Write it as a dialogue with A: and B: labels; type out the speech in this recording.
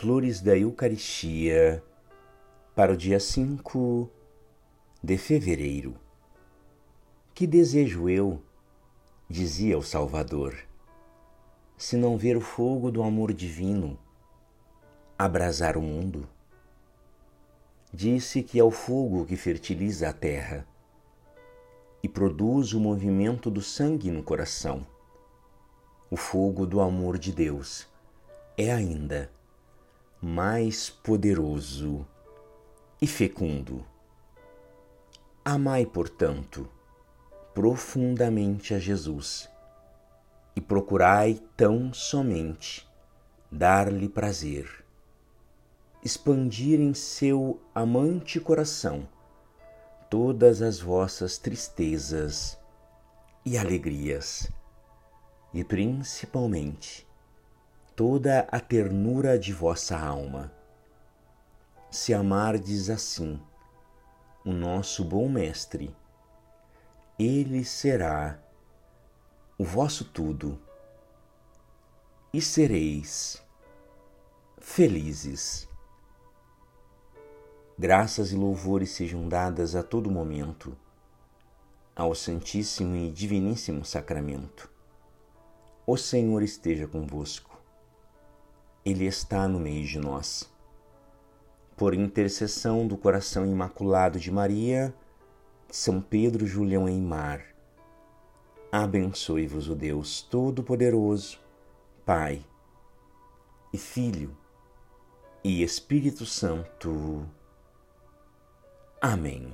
A: Flores da Eucaristia para o dia 5 de fevereiro. Que desejo eu, dizia o Salvador, se não ver o fogo do amor divino abrasar o mundo? Disse que é o fogo que fertiliza a terra e produz o movimento do sangue no coração. O fogo do amor de Deus é ainda mais poderoso e fecundo. Amai, portanto, profundamente a Jesus e procurai tão somente dar-lhe prazer, expandir em seu amante coração todas as vossas tristezas e alegrias, e principalmente toda a ternura de vossa alma. Se amardes assim o nosso bom Mestre, ele será o vosso tudo e sereis felizes. Graças e louvores sejam dadas a todo momento ao Santíssimo e Diviníssimo Sacramento. O Senhor esteja convosco ele está no meio de nós. Por intercessão do coração imaculado de Maria, São Pedro Julião Eimar, abençoe-vos o Deus Todo-Poderoso, Pai e Filho e Espírito Santo. Amém.